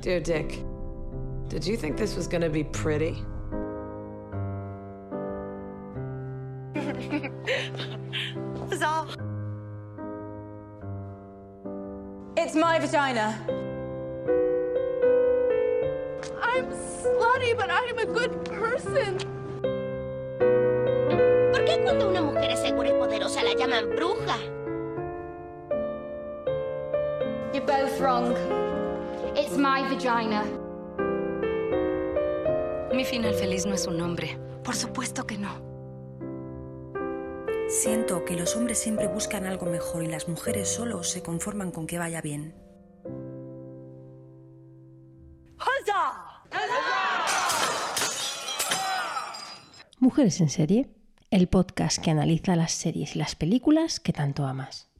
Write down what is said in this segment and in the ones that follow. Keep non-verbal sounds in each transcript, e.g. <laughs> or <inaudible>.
Dear Dick, did you think this was gonna be pretty? <laughs> Bizarre. It's my vagina. I'm slutty, but I'm a good person. ¿Por qué cuando una mujer es segura y poderosa la llaman bruja? You're both wrong. It's my vagina. Mi final feliz no es un nombre. Por supuesto que no. Siento que los hombres siempre buscan algo mejor y las mujeres solo se conforman con que vaya bien. Mujeres en serie, el podcast que analiza las series y las películas que tanto amas.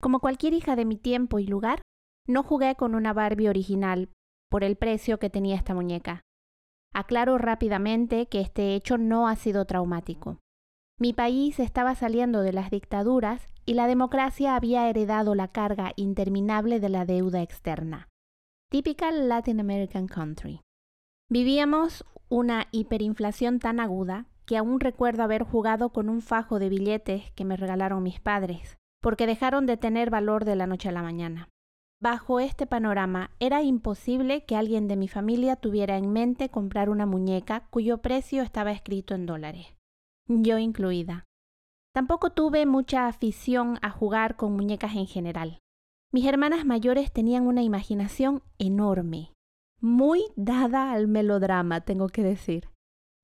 Como cualquier hija de mi tiempo y lugar, no jugué con una Barbie original por el precio que tenía esta muñeca. Aclaro rápidamente que este hecho no ha sido traumático. Mi país estaba saliendo de las dictaduras y la democracia había heredado la carga interminable de la deuda externa. Typical Latin American country. Vivíamos una hiperinflación tan aguda que aún recuerdo haber jugado con un fajo de billetes que me regalaron mis padres, porque dejaron de tener valor de la noche a la mañana. Bajo este panorama, era imposible que alguien de mi familia tuviera en mente comprar una muñeca cuyo precio estaba escrito en dólares, yo incluida. Tampoco tuve mucha afición a jugar con muñecas en general. Mis hermanas mayores tenían una imaginación enorme, muy dada al melodrama, tengo que decir.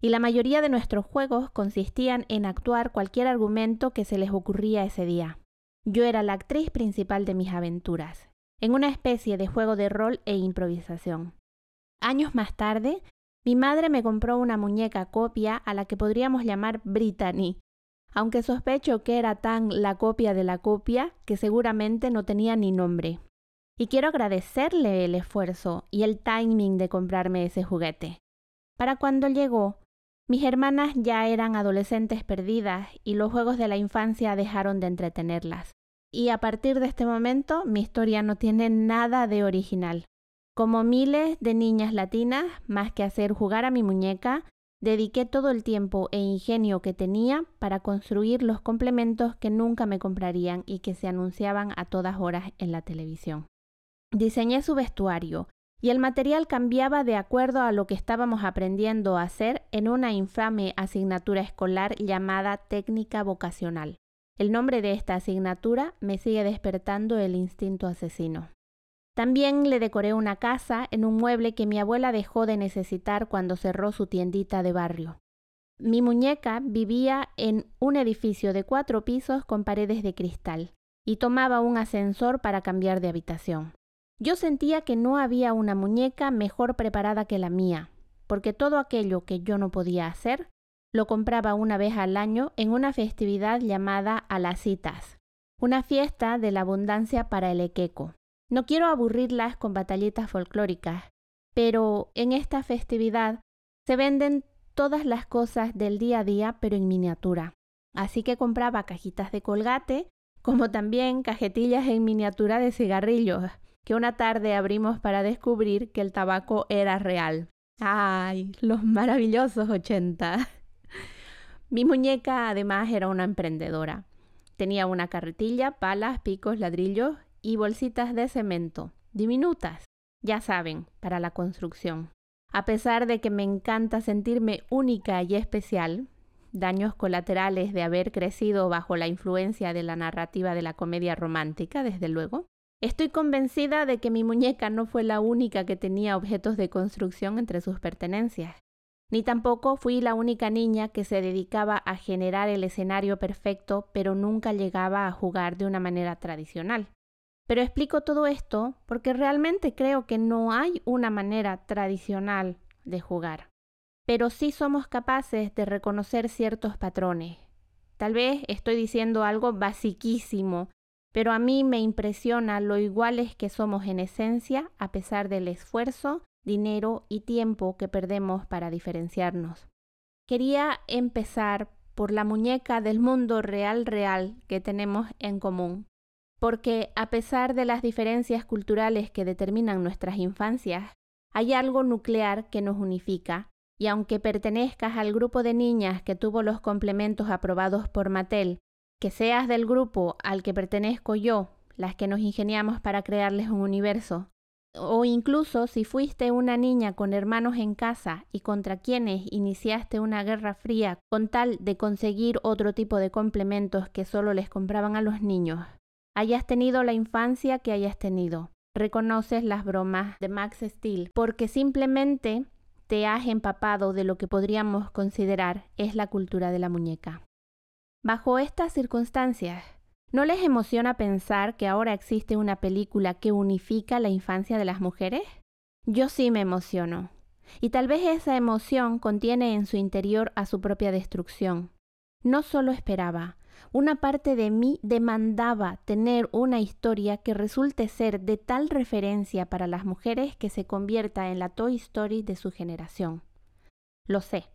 Y la mayoría de nuestros juegos consistían en actuar cualquier argumento que se les ocurría ese día. Yo era la actriz principal de mis aventuras, en una especie de juego de rol e improvisación. Años más tarde, mi madre me compró una muñeca copia a la que podríamos llamar Brittany, aunque sospecho que era tan la copia de la copia que seguramente no tenía ni nombre. Y quiero agradecerle el esfuerzo y el timing de comprarme ese juguete. Para cuando llegó, mis hermanas ya eran adolescentes perdidas y los juegos de la infancia dejaron de entretenerlas. Y a partir de este momento mi historia no tiene nada de original. Como miles de niñas latinas, más que hacer jugar a mi muñeca, dediqué todo el tiempo e ingenio que tenía para construir los complementos que nunca me comprarían y que se anunciaban a todas horas en la televisión. Diseñé su vestuario y el material cambiaba de acuerdo a lo que estábamos aprendiendo a hacer en una infame asignatura escolar llamada técnica vocacional. El nombre de esta asignatura me sigue despertando el instinto asesino. También le decoré una casa en un mueble que mi abuela dejó de necesitar cuando cerró su tiendita de barrio. Mi muñeca vivía en un edificio de cuatro pisos con paredes de cristal y tomaba un ascensor para cambiar de habitación. Yo sentía que no había una muñeca mejor preparada que la mía, porque todo aquello que yo no podía hacer, lo compraba una vez al año en una festividad llamada Alacitas, una fiesta de la abundancia para el equeco. No quiero aburrirlas con batallitas folclóricas, pero en esta festividad se venden todas las cosas del día a día, pero en miniatura. Así que compraba cajitas de colgate, como también cajetillas en miniatura de cigarrillos, que una tarde abrimos para descubrir que el tabaco era real. ¡Ay! Los maravillosos 80. Mi muñeca además era una emprendedora. Tenía una carretilla, palas, picos, ladrillos y bolsitas de cemento, diminutas, ya saben, para la construcción. A pesar de que me encanta sentirme única y especial, daños colaterales de haber crecido bajo la influencia de la narrativa de la comedia romántica, desde luego, Estoy convencida de que mi muñeca no fue la única que tenía objetos de construcción entre sus pertenencias, ni tampoco fui la única niña que se dedicaba a generar el escenario perfecto pero nunca llegaba a jugar de una manera tradicional. Pero explico todo esto porque realmente creo que no hay una manera tradicional de jugar. Pero sí somos capaces de reconocer ciertos patrones. Tal vez estoy diciendo algo basiquísimo, pero a mí me impresiona lo iguales que somos en esencia a pesar del esfuerzo, dinero y tiempo que perdemos para diferenciarnos. Quería empezar por la muñeca del mundo real real que tenemos en común, porque a pesar de las diferencias culturales que determinan nuestras infancias, hay algo nuclear que nos unifica, y aunque pertenezcas al grupo de niñas que tuvo los complementos aprobados por Mattel, que seas del grupo al que pertenezco yo, las que nos ingeniamos para crearles un universo, o incluso si fuiste una niña con hermanos en casa y contra quienes iniciaste una guerra fría con tal de conseguir otro tipo de complementos que solo les compraban a los niños, hayas tenido la infancia que hayas tenido. Reconoces las bromas de Max Steel porque simplemente te has empapado de lo que podríamos considerar es la cultura de la muñeca. Bajo estas circunstancias, ¿No les emociona pensar que ahora existe una película que unifica la infancia de las mujeres? Yo sí me emociono. Y tal vez esa emoción contiene en su interior a su propia destrucción. No solo esperaba, una parte de mí demandaba tener una historia que resulte ser de tal referencia para las mujeres que se convierta en la Toy Story de su generación. Lo sé.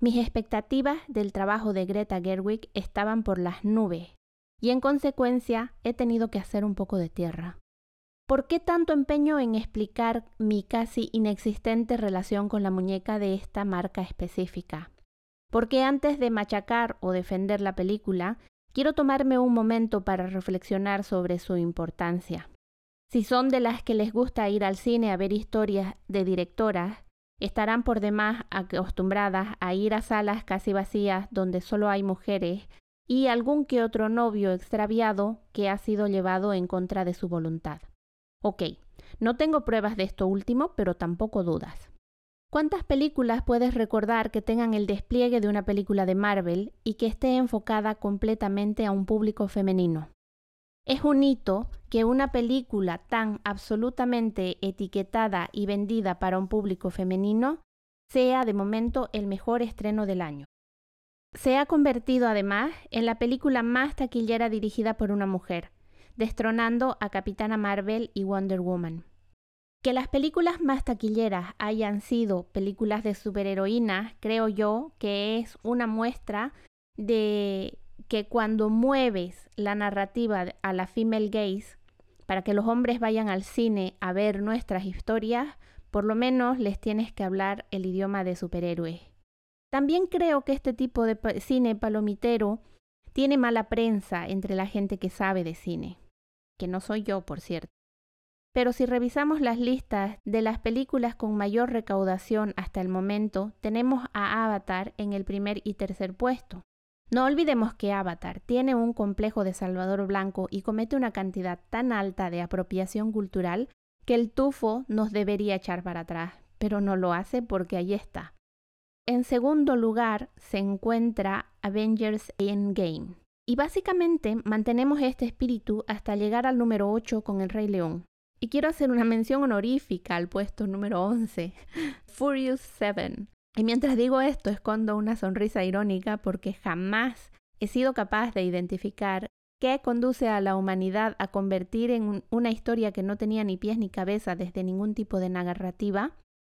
Mis expectativas del trabajo de Greta Gerwig estaban por las nubes y en consecuencia he tenido que hacer un poco de tierra. ¿Por qué tanto empeño en explicar mi casi inexistente relación con la muñeca de esta marca específica? Porque antes de machacar o defender la película, quiero tomarme un momento para reflexionar sobre su importancia. Si son de las que les gusta ir al cine a ver historias de directoras, estarán por demás acostumbradas a ir a salas casi vacías donde solo hay mujeres y algún que otro novio extraviado que ha sido llevado en contra de su voluntad. Ok, no tengo pruebas de esto último, pero tampoco dudas. ¿Cuántas películas puedes recordar que tengan el despliegue de una película de Marvel y que esté enfocada completamente a un público femenino? Es un hito que una película tan absolutamente etiquetada y vendida para un público femenino sea de momento el mejor estreno del año. Se ha convertido además en la película más taquillera dirigida por una mujer, destronando a Capitana Marvel y Wonder Woman. Que las películas más taquilleras hayan sido películas de superheroínas, creo yo que es una muestra de que cuando mueves la narrativa a la female gaze para que los hombres vayan al cine a ver nuestras historias, por lo menos les tienes que hablar el idioma de superhéroes. También creo que este tipo de cine palomitero tiene mala prensa entre la gente que sabe de cine, que no soy yo, por cierto. Pero si revisamos las listas de las películas con mayor recaudación hasta el momento, tenemos a Avatar en el primer y tercer puesto. No olvidemos que Avatar tiene un complejo de Salvador Blanco y comete una cantidad tan alta de apropiación cultural que el tufo nos debería echar para atrás, pero no lo hace porque ahí está, en segundo lugar se encuentra Avengers Endgame. Y básicamente mantenemos este espíritu hasta llegar al número 8 con El Rey León. Y quiero hacer una mención honorífica al puesto número 11, <laughs> Furious 7. Y mientras digo esto, escondo una sonrisa irónica porque jamás he sido capaz de identificar qué conduce a la humanidad a convertir en una historia que no tenía ni pies ni cabeza desde ningún tipo de narrativa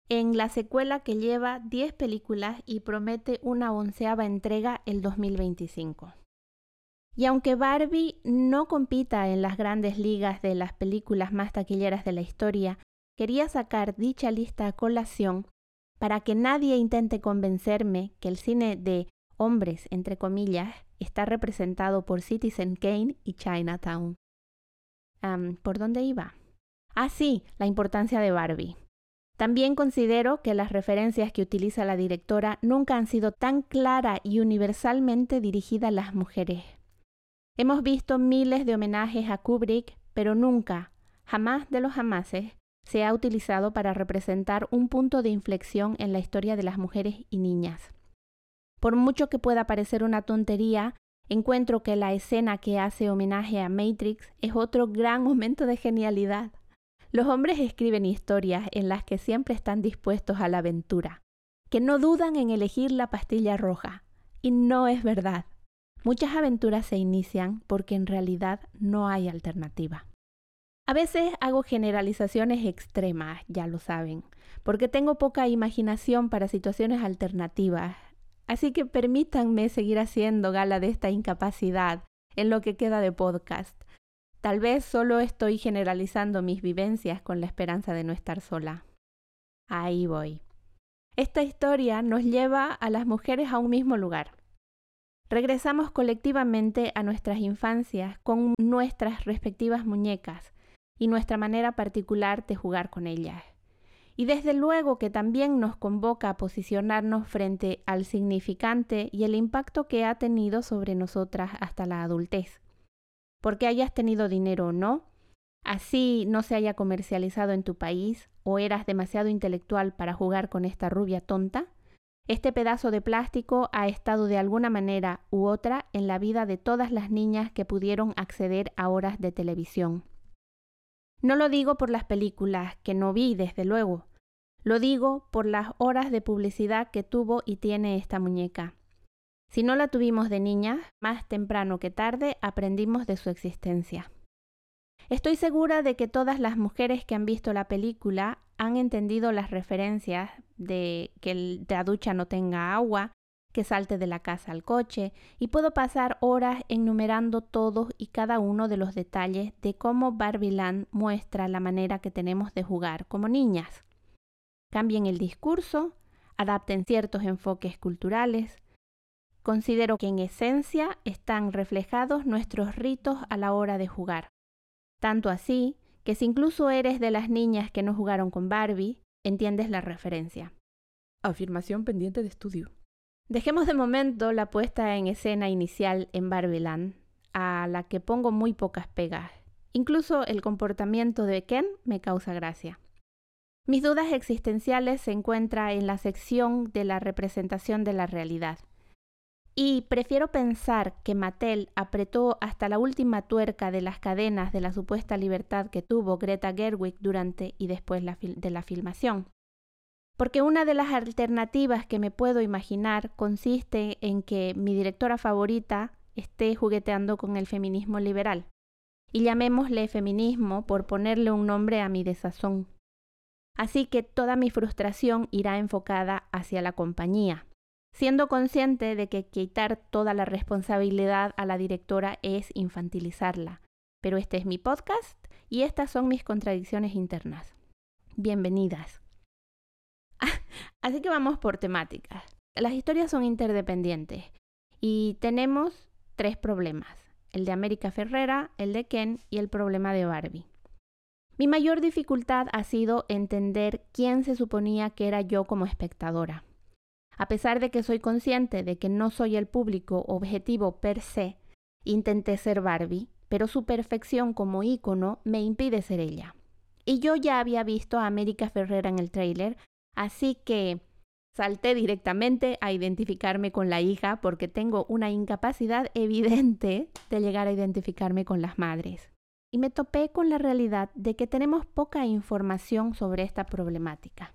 en la secuela que lleva 10 películas y promete una onceava entrega el 2025. Y aunque Barbie no compita en las grandes ligas de las películas más taquilleras de la historia, quería sacar dicha lista a colación para que nadie intente convencerme que el cine de hombres, entre comillas, está representado por Citizen Kane y Chinatown. ¿Por dónde iba? Ah, sí, la importancia de Barbie. También considero que las referencias que utiliza la directora nunca han sido tan clara y universalmente dirigidas a las mujeres. Hemos visto miles de homenajes a Kubrick, pero nunca, jamás de los jamases, se ha utilizado para representar un punto de inflexión en la historia de las mujeres y niñas. Por mucho que pueda parecer una tontería, encuentro que la escena que hace homenaje a Matrix es otro gran momento de genialidad. Los hombres escriben historias en las que siempre están dispuestos a la aventura, que no dudan en elegir la pastilla roja. Y no es verdad. Muchas aventuras se inician porque en realidad no hay alternativa. A veces hago generalizaciones extremas, ya lo saben, porque tengo poca imaginación para situaciones alternativas, así que permítanme seguir haciendo gala de esta incapacidad en lo que queda de podcast Tal vez solo estoy generalizando mis vivencias con la esperanza de no estar sola. Ahí voy. Esta historia nos lleva a las mujeres a un mismo lugar. Regresamos colectivamente a nuestras infancias con nuestras respectivas muñecas y nuestra manera particular de jugar con ellas. Y desde luego que también nos convoca a posicionarnos frente al significante y el impacto que ha tenido sobre nosotras hasta la adultez. Porque hayas tenido dinero o no, así no se haya comercializado en tu país o eras demasiado intelectual para jugar con esta rubia tonta, este pedazo de plástico ha estado de alguna manera u otra en la vida de todas las niñas que pudieron acceder a horas de televisión. No lo digo por las películas, que no vi desde luego, lo digo por las horas de publicidad que tuvo y tiene esta muñeca. Si no la tuvimos de niña, más temprano que tarde aprendimos de su existencia. Estoy segura de que todas las mujeres que han visto la película han entendido las referencias de que la ducha no tenga agua, que salte de la casa al coche, y puedo pasar horas enumerando todos y cada uno de los detalles de cómo Barbieland muestra la manera que tenemos de jugar como niñas. Cambien el discurso, adapten ciertos enfoques culturales, Considero que en esencia están reflejados nuestros ritos a la hora de jugar. Tanto así que si incluso eres de las niñas que no jugaron con Barbie, entiendes la referencia. Afirmación pendiente de estudio. Dejemos de momento la puesta en escena inicial en Barbieland, a la que pongo muy pocas pegas. Incluso el comportamiento de Ken me causa gracia. Mis dudas existenciales se encuentran en la sección de la representación de la realidad. Y prefiero pensar que Mattel apretó hasta la última tuerca de las cadenas de la supuesta libertad que tuvo Greta Gerwig durante y después de la filmación. Porque una de las alternativas que me puedo imaginar consiste en que mi directora favorita esté jugueteando con el feminismo liberal. Y llamémosle feminismo por ponerle un nombre a mi desazón. Así que toda mi frustración irá enfocada hacia la compañía, siendo consciente de que quitar toda la responsabilidad a la directora es infantilizarla. Pero este es mi podcast y estas son mis contradicciones internas. Bienvenidas. <laughs> Así que vamos por temáticas. Las historias son interdependientes y tenemos tres problemas. El de América Ferrera, el de Ken y el problema de Barbie. Mi mayor dificultad ha sido entender quién se suponía que era yo como espectadora. A pesar de que soy consciente de que no soy el público objetivo per se, intenté ser Barbie, pero su perfección como ícono me impide ser ella. Y yo ya había visto a América Ferrera en el tráiler, así que salté directamente a identificarme con la hija porque tengo una incapacidad <laughs> evidente de llegar a identificarme con las madres. Y me topé con la realidad de que tenemos poca información sobre esta problemática.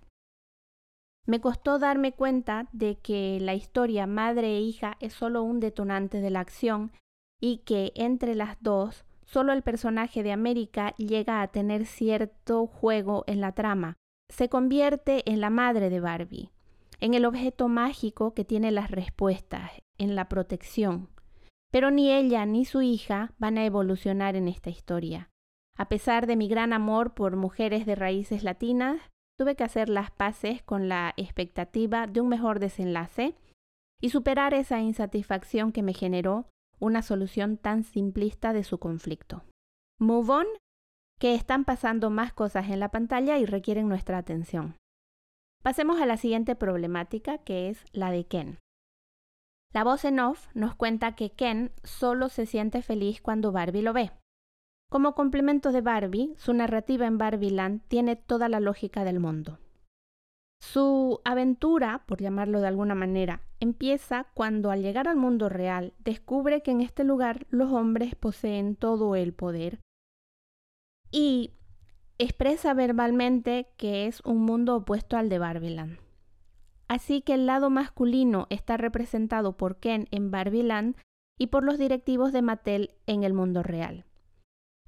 Me costó darme cuenta de que la historia madre e hija es solo un detonante de la acción y que entre las dos solo el personaje de América llega a tener cierto juego en la trama. Se convierte en la madre de Barbie, en el objeto mágico que tiene las respuestas, en la protección. Pero ni ella ni su hija van a evolucionar en esta historia. A pesar de mi gran amor por mujeres de raíces latinas, tuve que hacer las paces con la expectativa de un mejor desenlace y superar esa insatisfacción que me generó una solución tan simplista de su conflicto. Move on, que están pasando más cosas en la pantalla y requieren nuestra atención. Pasemos a la siguiente problemática, que es la de Ken. La voz en off nos cuenta que Ken solo se siente feliz cuando Barbie lo ve. Como complemento de Barbie, su narrativa en Barbieland tiene toda la lógica del mundo. Su aventura, por llamarlo de alguna manera, empieza cuando al llegar al mundo real descubre que en este lugar los hombres poseen todo el poder y expresa verbalmente que es un mundo opuesto al de Barbieland. Así que el lado masculino está representado por Ken en Barbieland y por los directivos de Mattel en el mundo real.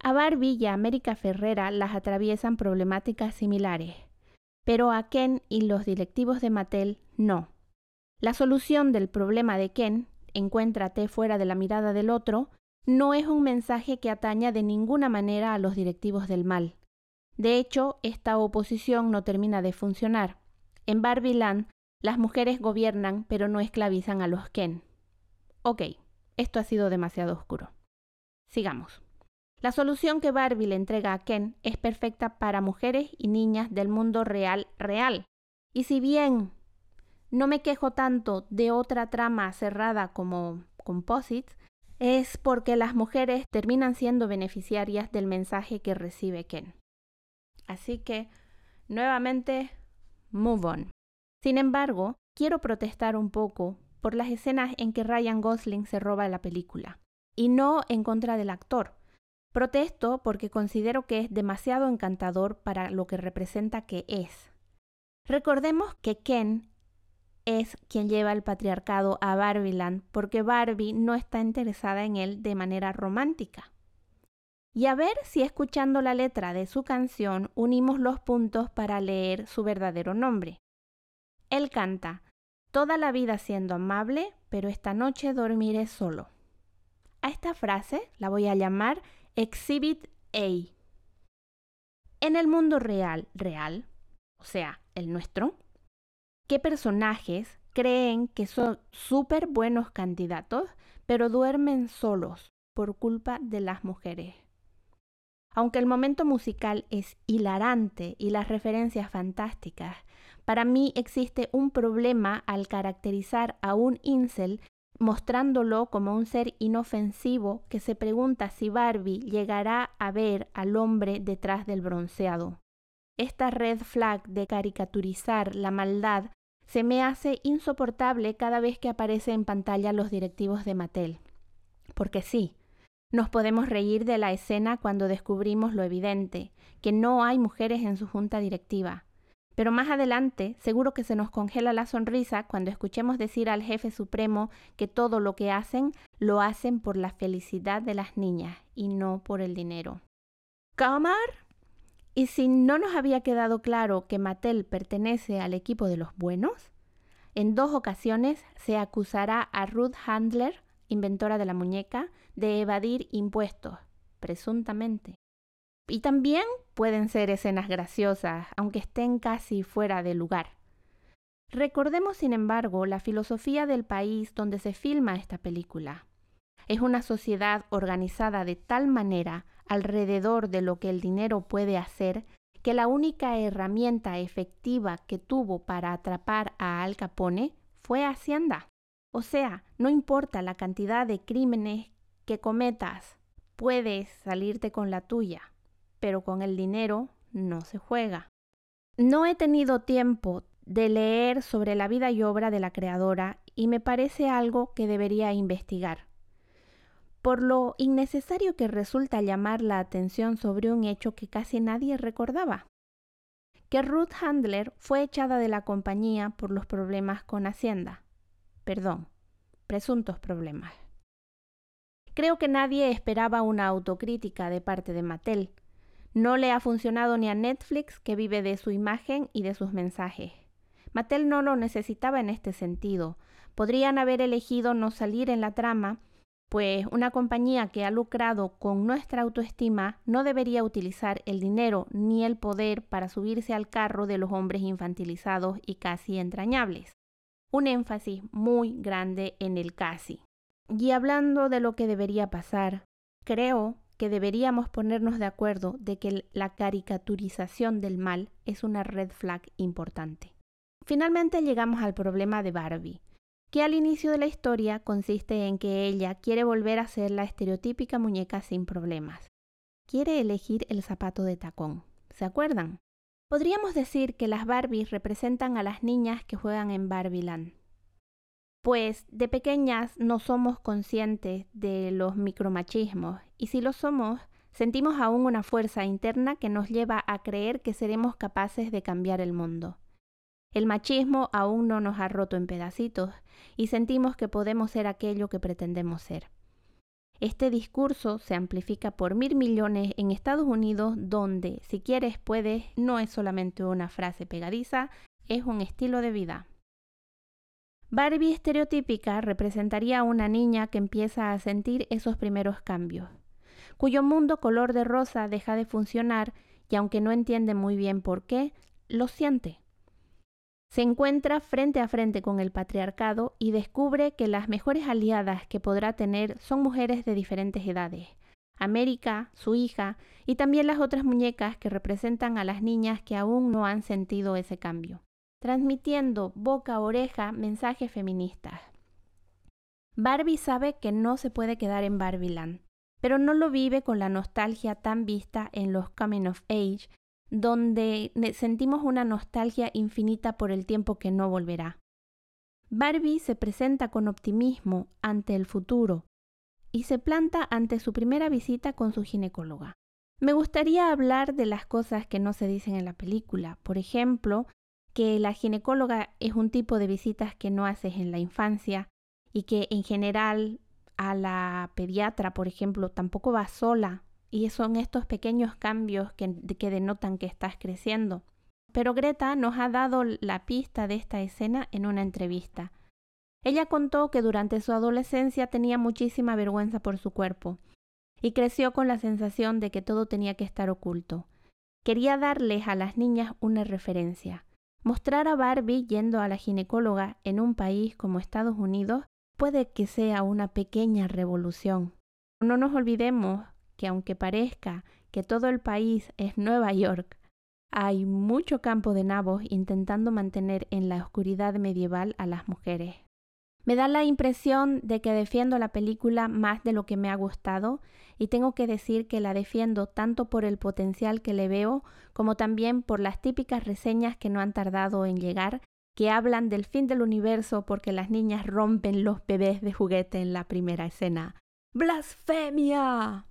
A Barbie y a América Ferrera las atraviesan problemáticas similares, pero a Ken y los directivos de Mattel no. La solución del problema de Ken, encuéntrate fuera de la mirada del otro, no es un mensaje que ataña de ninguna manera a los directivos del mal. De hecho, esta oposición no termina de funcionar. En Barbie las mujeres gobiernan pero no esclavizan a los Ken. Ok, esto ha sido demasiado oscuro. Sigamos. La solución que Barbie le entrega a Ken es perfecta para mujeres y niñas del mundo real real. Y si bien no me quejo tanto de otra trama cerrada como Composites, es porque las mujeres terminan siendo beneficiarias del mensaje que recibe Ken. Así que, nuevamente, move on. Sin embargo, quiero protestar un poco por las escenas en que Ryan Gosling se roba la película, y no en contra del actor. Protesto porque considero que es demasiado encantador para lo que representa que es. Recordemos que Ken es quien lleva el patriarcado a Barbiland porque Barbie no está interesada en él de manera romántica. Y a ver si escuchando la letra de su canción unimos los puntos para leer su verdadero nombre. Él canta, Toda la vida siendo amable, pero esta noche dormiré solo. A esta frase la voy a llamar Exhibit A. En el mundo real, real, o sea, el nuestro, ¿Qué personajes creen que son súper buenos candidatos, pero duermen solos por culpa de las mujeres? Aunque el momento musical es hilarante y las referencias fantásticas, para mí existe un problema al caracterizar a un incel mostrándolo como un ser inofensivo que se pregunta si Barbie llegará a ver al hombre detrás del bronceado. Esta red flag de caricaturizar la maldad se me hace insoportable cada vez que aparece en pantalla los directivos de Mattel. Porque sí, nos podemos reír de la escena cuando descubrimos lo evidente, que no hay mujeres en su junta directiva. Pero más adelante, seguro que se nos congela la sonrisa cuando escuchemos decir al jefe supremo que todo lo que hacen lo hacen por la felicidad de las niñas y no por el dinero. ¿Camar? ¿Y si no nos había quedado claro que Mattel pertenece al equipo de los buenos? En dos ocasiones se acusará a Ruth Handler, inventora de la muñeca, de evadir impuestos, presuntamente. Y también pueden ser escenas graciosas, aunque estén casi fuera de lugar. Recordemos, sin embargo, la filosofía del país donde se filma esta película. Es una sociedad organizada de tal manera alrededor de lo que el dinero puede hacer, que la única herramienta efectiva que tuvo para atrapar a Al Capone fue Hacienda. O sea, no importa la cantidad de crímenes que cometas, puedes salirte con la tuya, pero con el dinero no se juega. No he tenido tiempo de leer sobre la vida y obra de la creadora y me parece algo que debería investigar por lo innecesario que resulta llamar la atención sobre un hecho que casi nadie recordaba, que Ruth Handler fue echada de la compañía por los problemas con Hacienda. Perdón, presuntos problemas. Creo que nadie esperaba una autocrítica de parte de Mattel. No le ha funcionado ni a Netflix, que vive de su imagen y de sus mensajes. Mattel no lo necesitaba en este sentido. Podrían haber elegido no salir en la trama pues una compañía que ha lucrado con nuestra autoestima no debería utilizar el dinero ni el poder para subirse al carro de los hombres infantilizados y casi entrañables. Un énfasis muy grande en el casi. Y hablando de lo que debería pasar, creo que deberíamos ponernos de acuerdo de que la caricaturización del mal es una red flag importante. Finalmente llegamos al problema de Barbie que al inicio de la historia consiste en que ella quiere volver a ser la estereotípica muñeca sin problemas. Quiere elegir el zapato de tacón. ¿Se acuerdan? Podríamos decir que las Barbies representan a las niñas que juegan en Barbieland. Pues de pequeñas no somos conscientes de los micromachismos y si lo somos, sentimos aún una fuerza interna que nos lleva a creer que seremos capaces de cambiar el mundo. El machismo aún no nos ha roto en pedacitos y sentimos que podemos ser aquello que pretendemos ser. Este discurso se amplifica por mil millones en Estados Unidos donde si quieres puedes no es solamente una frase pegadiza, es un estilo de vida. Barbie estereotípica representaría a una niña que empieza a sentir esos primeros cambios, cuyo mundo color de rosa deja de funcionar y aunque no entiende muy bien por qué, lo siente. Se encuentra frente a frente con el patriarcado y descubre que las mejores aliadas que podrá tener son mujeres de diferentes edades. América, su hija y también las otras muñecas que representan a las niñas que aún no han sentido ese cambio transmitiendo boca a oreja mensajes feministas. Barbie sabe que no se puede quedar en Barbieland, pero no lo vive con la nostalgia tan vista en los Coming of Age, donde sentimos una nostalgia infinita por el tiempo que no volverá. Barbie se presenta con optimismo ante el futuro y se planta ante su primera visita con su ginecóloga. Me gustaría hablar de las cosas que no se dicen en la película, por ejemplo, que la ginecóloga es un tipo de visitas que no haces en la infancia y que en general a la pediatra, por ejemplo, tampoco va sola y son estos pequeños cambios que, que denotan que estás creciendo. Pero Greta nos ha dado la pista de esta escena en una entrevista. Ella contó que durante su adolescencia tenía muchísima vergüenza por su cuerpo y creció con la sensación de que todo tenía que estar oculto. Quería darles a las niñas una referencia. Mostrar a Barbie yendo a la ginecóloga en un país como Estados Unidos puede que sea una pequeña revolución. No nos olvidemos que aunque parezca que todo el país es Nueva York, hay mucho campo de nabos intentando mantener en la oscuridad medieval a las mujeres. Me da la impresión de que defiendo la película más de lo que me ha gustado y tengo que decir que la defiendo tanto por el potencial que le veo como también por las típicas reseñas que no han tardado en llegar que hablan del fin del universo porque las niñas rompen los bebés de juguete en la primera escena. ¡Blasfemia!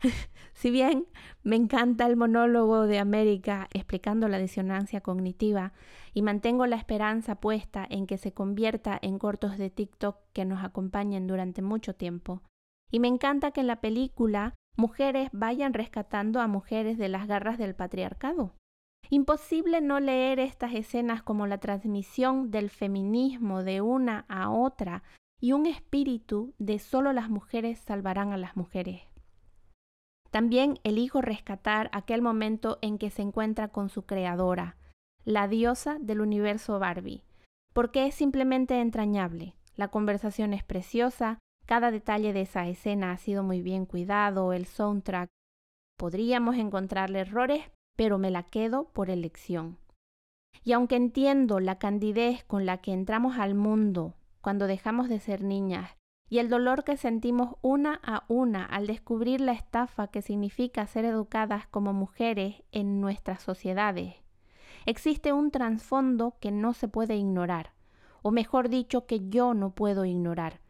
<laughs> si bien me encanta el monólogo de América explicando la disonancia cognitiva y mantengo la esperanza puesta en que se convierta en cortos de TikTok que nos acompañen durante mucho tiempo. Y me encanta que en la película mujeres vayan rescatando a mujeres de las garras del patriarcado. Imposible no leer estas escenas como la transmisión del feminismo de una a otra y un espíritu de solo las mujeres salvarán a las mujeres. También elijo rescatar aquel momento en que se encuentra con su creadora, la diosa del universo Barbie, porque es simplemente entrañable. La conversación es preciosa, cada detalle de esa escena ha sido muy bien cuidado, el soundtrack. Podríamos encontrarle errores, pero me la quedo por elección. Y aunque entiendo la candidez con la que entramos al mundo cuando dejamos de ser niñas y el dolor que sentimos una a una al descubrir la estafa que significa ser educadas como mujeres en nuestras sociedades. Existe un trasfondo que no se puede ignorar, o mejor dicho, que yo no puedo ignorar,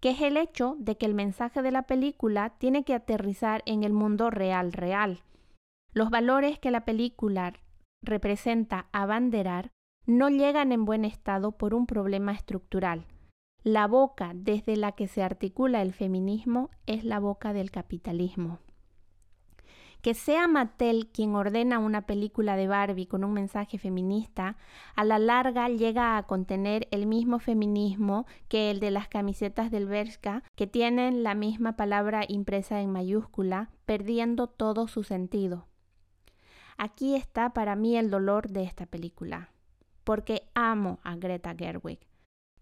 que es el hecho de que el mensaje de la película tiene que aterrizar en el mundo real, real. Los valores que la película representa abanderar no llegan en buen estado por un problema estructural, la boca desde la que se articula el feminismo es la boca del capitalismo. Que sea Mattel quien ordena una película de Barbie con un mensaje feminista, a la larga llega a contener el mismo feminismo que el de las camisetas del Bershka, que tienen la misma palabra impresa en mayúscula, perdiendo todo su sentido. Aquí está para mí el dolor de esta película, porque amo a Greta Gerwig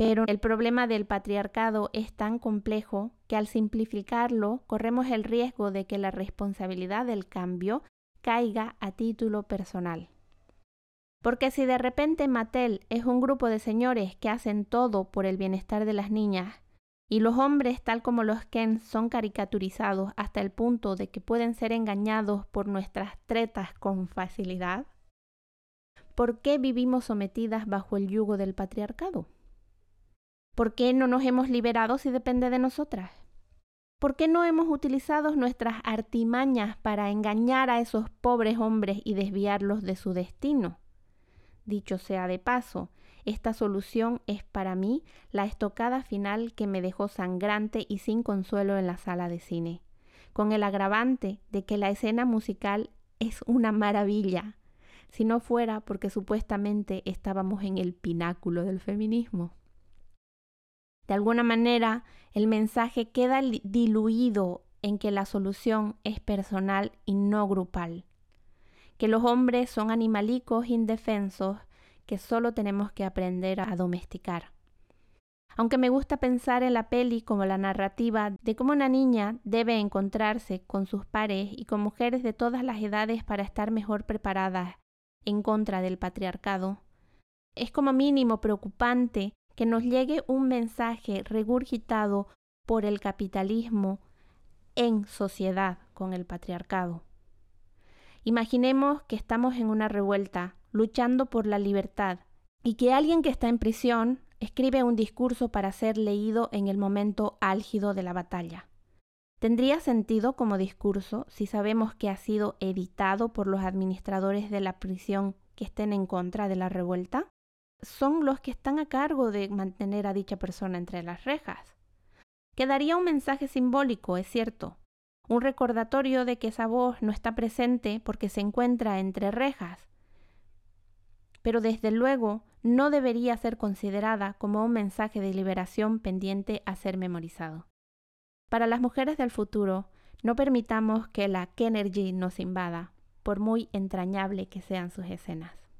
pero el problema del patriarcado es tan complejo que al simplificarlo corremos el riesgo de que la responsabilidad del cambio caiga a título personal. Porque si de repente Mattel es un grupo de señores que hacen todo por el bienestar de las niñas, y los hombres tal como los Ken son caricaturizados hasta el punto de que pueden ser engañados por nuestras tretas con facilidad, ¿por qué vivimos sometidas bajo el yugo del patriarcado? ¿Por qué no nos hemos liberado si depende de nosotras? ¿Por qué no hemos utilizado nuestras artimañas para engañar a esos pobres hombres y desviarlos de su destino? Dicho sea de paso, esta solución es para mí la estocada final que me dejó sangrante y sin consuelo en la sala de cine, con el agravante de que la escena musical es una maravilla, si no fuera porque supuestamente estábamos en el pináculo del feminismo. De alguna manera, el mensaje queda diluido en que la solución es personal y no grupal, que los hombres son animalicos indefensos que solo tenemos que aprender a domesticar. Aunque me gusta pensar en la peli como la narrativa de cómo una niña debe encontrarse con sus pares y con mujeres de todas las edades para estar mejor preparadas en contra del patriarcado, es como mínimo preocupante que nos llegue un mensaje regurgitado por el capitalismo en sociedad con el patriarcado. Imaginemos que estamos en una revuelta, luchando por la libertad, y que alguien que está en prisión escribe un discurso para ser leído en el momento álgido de la batalla. ¿Tendría sentido como discurso si sabemos que ha sido editado por los administradores de la prisión que estén en contra de la revuelta? Son los que están a cargo de mantener a dicha persona entre las rejas. Quedaría un mensaje simbólico, es cierto, un recordatorio de que esa voz no está presente porque se encuentra entre rejas, pero desde luego no debería ser considerada como un mensaje de liberación pendiente a ser memorizado. Para las mujeres del futuro, no permitamos que la Kenergy nos invada, por muy entrañable que sean sus escenas.